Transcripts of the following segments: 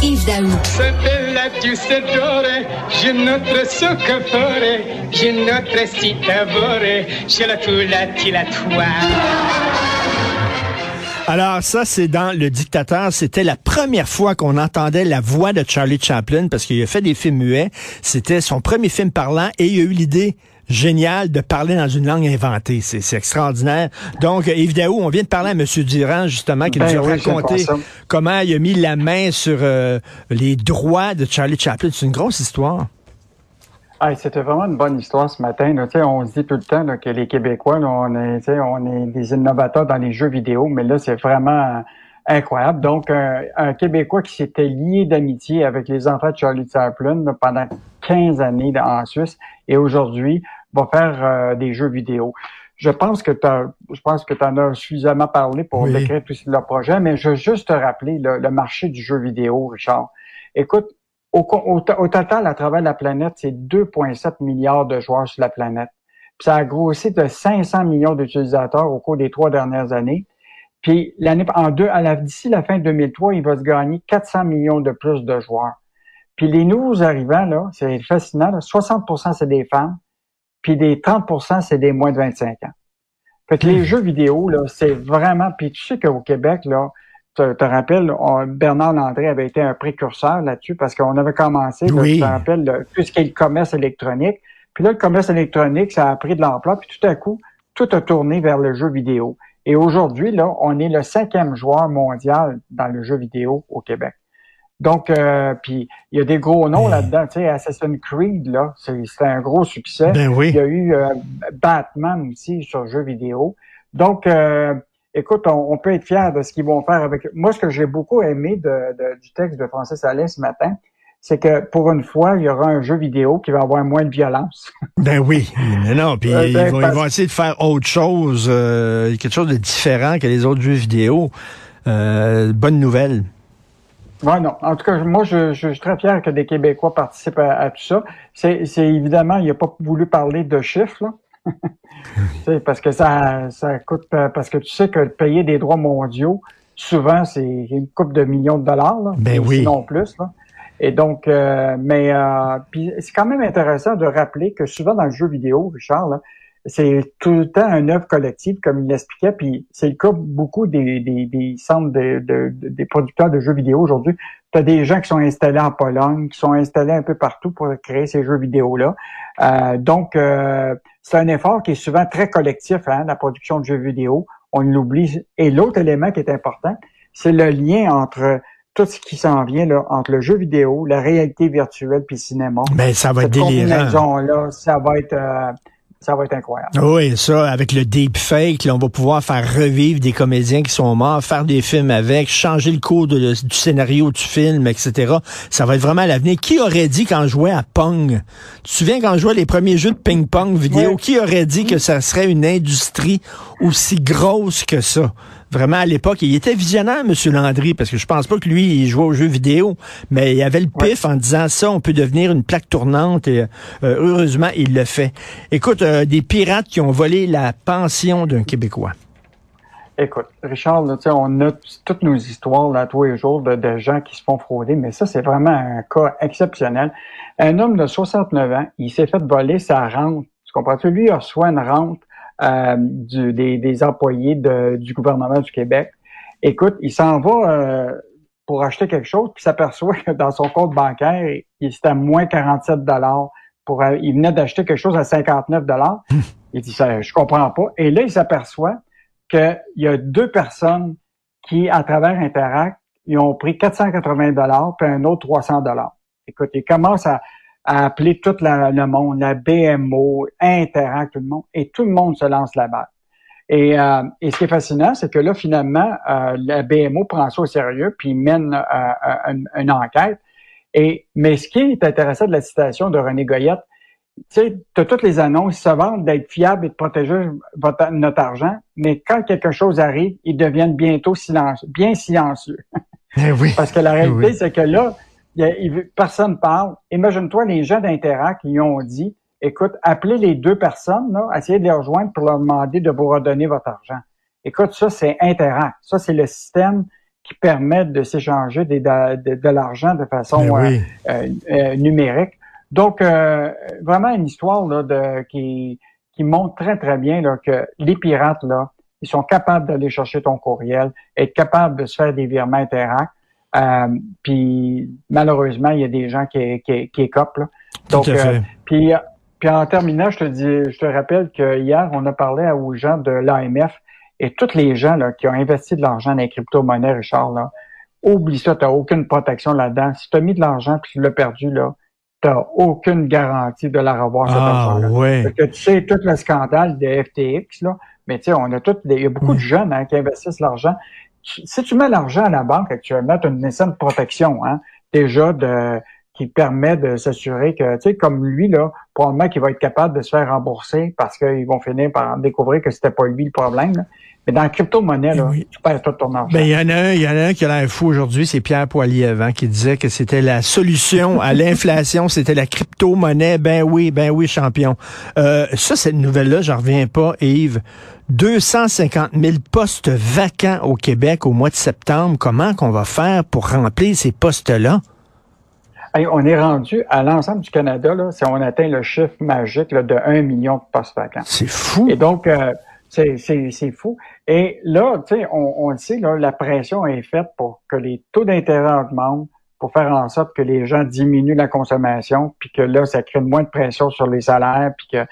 Yves Daou. J'ai notre soccofore, j'ai notre citavore, j'ai la toulati la Alors ça, c'est dans Le Dictateur. C'était la première fois qu'on entendait la voix de Charlie Chaplin parce qu'il a fait des films muets. C'était son premier film parlant et il a eu l'idée génial de parler dans une langue inventée. C'est extraordinaire. Donc, Yves Daou, on vient de parler à M. Durand, justement, qui Ben nous a oui, raconté comment il a mis la main sur euh, les droits de Charlie Chaplin. C'est une grosse histoire. Ah, C'était vraiment une bonne histoire ce matin. Là. Tu sais, On se dit tout le temps là, que les Québécois, là, on, est, tu sais, on est des innovateurs dans les jeux vidéo, mais là, c'est vraiment incroyable. Donc, un, un Québécois qui s'était lié d'amitié avec les enfants de Charlie Chaplin pendant 15 années en Suisse et aujourd'hui va faire euh, des jeux vidéo. Je pense que t'as- je pense que tu en as suffisamment parlé pour Oui. décrire tout leur projet, mais je veux juste te rappeler le marché du jeu vidéo, Richard. Écoute, au, au, au total, à travers la planète, c'est 2,7 milliards de joueurs sur la planète. Puis ça a grossi de 500 millions d'utilisateurs au cours des trois dernières années. Puis l'année en deux, à la, d'ici la fin 2003, il va se gagner 400 millions de plus de joueurs. Puis les nouveaux arrivants là, c'est fascinant. Là, 60% c'est des femmes, puis des 30% c'est des moins de 25 ans. Fait que les jeux vidéo là, c'est vraiment. Puis tu sais qu'au Québec là, te, te rappelles, on- Bernard Landré avait été un précurseur là-dessus parce qu'on avait commencé, là, Oui. tu te rappelles, le- tout ce qui est le commerce électronique. Puis là, le commerce électronique, ça a pris de l'ampleur, puis tout à coup, tout a tourné vers le jeu vidéo. Et aujourd'hui, là, on est le cinquième joueur mondial dans le jeu vidéo au Québec. Donc, euh, puis il y a des gros noms là-dedans. Tu sais, Assassin's Creed, là, c'est c'est un gros succès. Ben oui. Il y a eu euh, Batman aussi sur jeu vidéo. Donc, euh, écoute, on, on peut être fier de ce qu'ils vont faire avec. Moi, ce que j'ai beaucoup aimé de, de- du texte de Francis Allais ce matin, c'est que pour une fois, il y aura un jeu vidéo qui va avoir moins de violence. Ben oui, mais non, puis Euh, ils, ben, vont, ils vont essayer de faire autre chose, euh, quelque chose de différent que les autres jeux vidéo. Euh, bonne nouvelle. Ouais, non. En tout cas, moi, je, je suis très fier que des Québécois participent à, à tout ça. C'est évidemment, il n'a pas voulu parler de chiffres, là. Parce que ça, ça coûte, parce que tu sais que payer des droits mondiaux, souvent, c'est une coupe de millions de dollars, là. Ben oui. Sinon plus, là. Et donc, euh, mais euh, c'est quand même intéressant de rappeler que souvent dans le jeu vidéo, Richard, c'est tout le temps une œuvre collective, comme il l'expliquait, puis c'est le cas beaucoup des, des, des centres de- de- des producteurs de jeux vidéo aujourd'hui. Tu as des gens qui sont installés en Pologne, qui sont installés un peu partout pour créer ces jeux vidéo-là. Euh, donc, euh, c'est un effort qui est souvent très collectif, hein, la production de jeux vidéo. On l'oublie. Et l'autre élément qui est important, c'est le lien entre tout ce qui s'en vient là, entre le jeu vidéo, la réalité virtuelle puis le cinéma. Ben ça va être délirant. combinaison-là, ça va être euh, ça va être incroyable. Oui, ça, avec le deepfake, là, on va pouvoir faire revivre des comédiens qui sont morts, faire des films avec, changer le cours de- du scénario du film, etc. Ça va être vraiment l'avenir. Qui aurait dit quand je jouais à Pong? Tu te souviens quand je jouais les premiers jeux de ping-pong vidéo? Oui. Qui aurait dit que ça serait une industrie aussi grosse que ça? Vraiment, à l'époque, il était visionnaire, M. Landry, parce que je pense pas que lui, il jouait aux jeux vidéo, mais il avait le pif en disant ça, on peut devenir une plaque tournante, et euh, heureusement, il le fait. Écoute, euh, des pirates qui ont volé la pension d'un Québécois. Écoute, Richard, là, on a toutes nos histoires là, tous les jours de, de gens qui se font frauder, mais ça, c'est vraiment un cas exceptionnel. Un homme de 69 ans, il s'est fait voler sa rente. Tu comprends-tu? Lui, il reçoit une rente du, des, des employés de- du gouvernement du Québec. Écoute, il s'en va euh, pour acheter quelque chose, puis s'aperçoit que dans son compte bancaire, il c'était à moins 47 dollars. Pour, euh, il venait d'acheter quelque chose à 59 dollars. Il dit, ça, je comprends pas. Et là, il s'aperçoit qu'il y a deux personnes qui, à travers Interact, ils ont pris 480 dollars puis un autre 300 dollars. Écoute, il commence à, à appeler tout la- le monde, la BMO, Interact, tout le monde, et tout le monde se lance la balle. Et, euh, et ce qui est fascinant, c'est que là, finalement, euh, la BMO prend ça au sérieux, puis mène euh, une, enquête. Et, mais ce qui est intéressant de la citation de René Goyette, tu sais, tu as toutes les annonces, ça va d'être fiable et de protéger votre, notre argent, mais quand quelque chose arrive, ils deviennent bientôt silencieux, bien silencieux. Eh oui. Parce que la Eh réalité, oui. c'est que là, il personne parle. Imagine-toi les gens d'Interac qui ont dit, écoute, appelez les deux personnes, là, essayez de les rejoindre pour leur demander de vous redonner votre argent. Écoute, ça, c'est Interac. Ça, c'est le système qui permet de s'échanger de, de- de l'argent de façon Ben oui. euh, euh, euh, numérique. Donc, euh, vraiment une histoire là, de, qui, qui montre très, très bien là, que les pirates, là, ils sont capables d'aller chercher ton courriel, être capables de se faire des virements Interac. Euh, puis malheureusement, il y a des gens qui, qui, qui écopent. Là. Donc, à fait. euh, puis, puis en terminant, je te dis, je te rappelle que hier, on a parlé aux gens de l'AMF et tous les gens là, qui ont investi de l'argent dans les crypto-monnaies, Richard, là, oublie ça, tu n'as aucune protection là-dedans. Si tu as mis de l'argent puis tu l'as perdu, là, tu n'as aucune garantie de la revoir Ah, ouais. Parce que tu sais, tout le scandale de FTX, là, mais tu sais, on a tout, il y a beaucoup Oui. de jeunes hein, qui investissent l'argent. Si tu mets l'argent à la banque actuellement, tu as une certaine protection, hein, déjà de qui permet de s'assurer que, tu sais, comme lui, là, probablement qu'il va être capable de se faire rembourser parce qu'ils vont finir par découvrir que c'était pas lui le problème. là. Mais dans la crypto-monnaie, là, Oui. tu perds tout ton argent. Ben, il y en a un, il y en a un qui a l'air fou aujourd'hui, c'est Pierre Poilievre, hein, qui disait que c'était la solution à l'inflation, c'était la crypto-monnaie. Ben oui, ben oui, champion. Euh, ça, cette nouvelle-là, j'en reviens pas, Yves. 250 000 postes vacants au Québec au mois de septembre. Comment qu'on va faire pour remplir ces postes-là? Hey, on est rendu à l'ensemble du Canada, là, si on atteint le chiffre magique là, de 1 million de postes vacants. C'est fou. Et donc, euh, c'est, c'est, c'est fou. Et là, tu sais, on, on le sait, là, la pression est faite pour que les taux d'intérêt augmentent, pour faire en sorte que les gens diminuent la consommation, puis que là, ça crée moins de pression sur les salaires, puis que,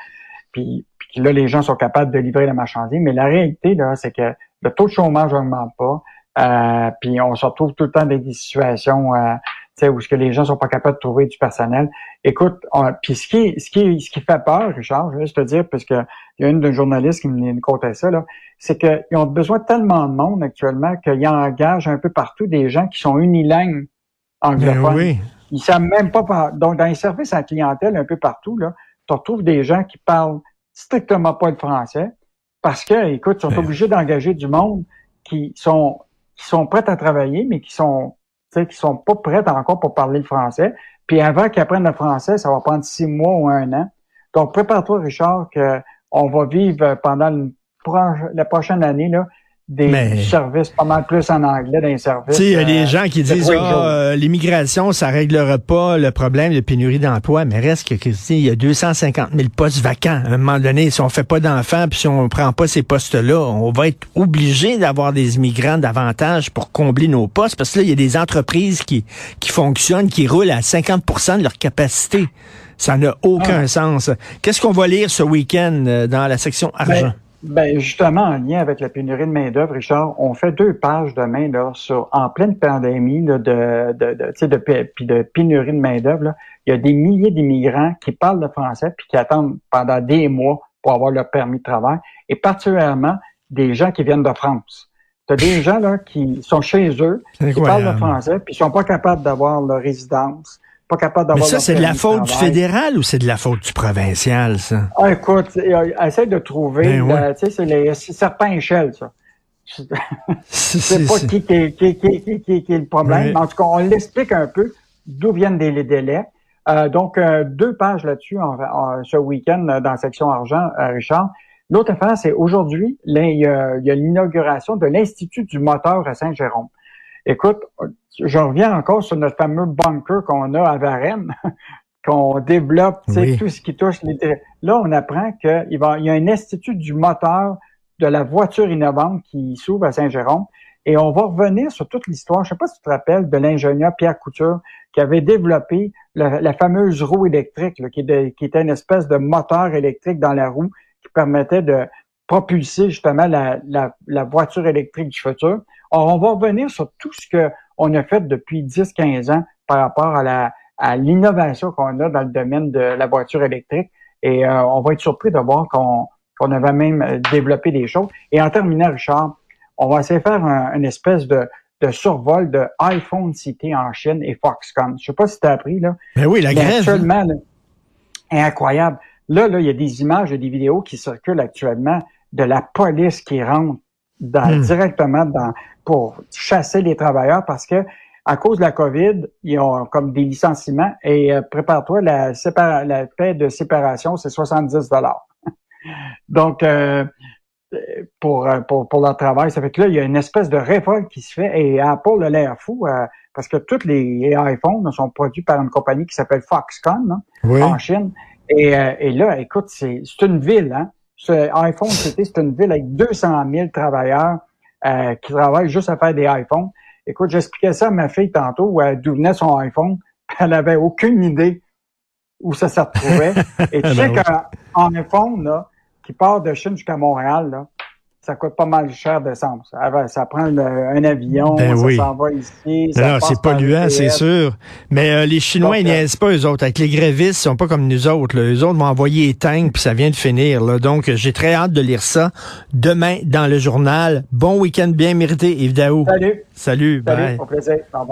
puis, là, les gens sont capables de livrer la marchandise. Mais la réalité, là, c'est que le taux de chômage n'augmente pas, euh, puis on se retrouve tout le temps dans des situations euh, où ce que les gens sont pas capables de trouver du personnel. Écoute, puis ce qui, ce qui, ce qui fait peur, Richard, je vais juste te dire, parce que il y a une d'un journaliste qui me me contait ça, là, c'est qu'ils ont besoin de tellement de monde actuellement qu'ils engagent un peu partout des gens qui sont unilingues anglophones. oui. Ils savent même pas par... Donc, dans les services à la clientèle un peu partout, là, tu retrouves des gens qui parlent strictement pas le français parce que, écoute, ils sont obligés d'engager du monde qui sont qui sont prêts à travailler, mais qui sont sais, qui sont pas prêts encore pour parler le français. Puis avant qu'ils apprennent le français, ça va prendre six mois ou un an. Donc, prépare-toi, Richard, que on va vivre pendant la prochaine année là, des Mais- services pas mal plus en anglais. Tu sais, il y a euh, des gens qui disent ah, euh, l'immigration, ça réglera pas le problème de pénurie d'emploi, mais reste que il y a 250 000 postes vacants. À un moment donné, si on fait pas d'enfants, puis si on prend pas ces postes-là, on va être obligé d'avoir des immigrants davantage pour combler nos postes, parce que là, il y a des entreprises qui, qui fonctionnent, qui roulent à 50% de leur capacité. Ça n'a aucun Ah. sens. Qu'est-ce qu'on va lire ce week-end euh, dans la section argent? Ben, justement, en lien avec la pénurie de main-d'œuvre, Richard, on fait deux pages demain là, sur en pleine pandémie là, de, de, de, tu sais, de, de pénurie de main-d'œuvre. Il y a des milliers d'immigrants qui parlent le français puis qui attendent pendant des mois pour avoir leur permis de travail, et particulièrement des gens qui viennent de France. Tu as des gens là qui sont chez eux, qui parlent le français, puis ils sont pas capables d'avoir leur résidence, pas capables Mais d'avoir ça, c'est de la faute du fédéral ou c'est de la faute du provincial, ça? Ah, écoute, euh, essaie de trouver, Ben sais, c'est les serpents échelles, ça. C'est pas qui, est le problème, en tout cas, on l'explique un peu d'où viennent les délais. Euh, donc, euh, deux pages là-dessus ce week-end euh, dans la section argent, euh, Richard. L'autre affaire, c'est aujourd'hui, là, il y a il y a l'inauguration de l'Institut du moteur à Saint-Jérôme. Écoute, je reviens encore sur notre fameux bunker qu'on a à Varennes, qu'on développe, tu sais, Oui. tout ce qui touche les... Là, on apprend qu'il il y a un institut du moteur de la voiture innovante qui s'ouvre à Saint-Jérôme. Et on va revenir sur toute l'histoire. Je sais pas si tu te rappelles de l'ingénieur Pierre Couture qui avait développé la, la fameuse roue électrique, là, qui, est de- qui était une espèce de moteur électrique dans la roue qui permettait de propulser justement la, la, la voiture électrique du futur. On va revenir sur tout ce que on a fait depuis 10-15 ans par rapport à la à l'innovation qu'on a dans le domaine de la voiture électrique. Et euh, on va être surpris de voir qu'on On avait même euh, développé des choses. Et en terminant, Richard, on va essayer de faire un, une espèce de, de survol de iPhone City en Chine et Foxconn. Je sais pas si tu as appris, là. Mais oui, la grève. Actuellement, là, incroyable. Là, là, il y a des images et des vidéos qui circulent actuellement de la police qui rentre dans, Hmm. directement dans, pour chasser les travailleurs parce que à cause de la COVID, ils ont comme des licenciements et euh, prépare-toi, la, sépara- la paie de séparation, c'est 70 dollars. Donc, euh, pour, euh, pour, pour leur travail, ça fait que là, il y a une espèce de révolte qui se fait et Apple a l'air fou euh, parce que tous les iPhones sont produits par une compagnie qui s'appelle Foxconn hein, Oui. en Chine. Et, euh, et là, écoute, c'est c'est une ville, hein. IPhone City, c'est une ville avec 200 000 travailleurs euh, qui travaillent juste à faire des iPhones. Écoute, j'expliquais ça à ma fille tantôt, euh, d'où venait son iPhone. Elle avait aucune idée où ça se retrouvait. Et tu Ben sais qu'un iPhone, là, qui part de Chine jusqu'à Montréal, là, ça coûte pas mal cher d'essence. Ça, prend le- un avion, Ben ça oui. s'en va ici. Non, non, c'est polluant, c'est sûr. Mais euh, les Chinois, ils euh, niaisent pas, eux autres. Avec les grévistes, ils sont pas comme nous autres. Là. Eux autres vont envoyer les tanks, puis ça vient de finir. Là. Donc, euh, j'ai très hâte de lire ça demain dans le journal. Bon week-end bien mérité, Yves Daou. Salut. Salut, Salut. bye. Au plaisir. Au revoir.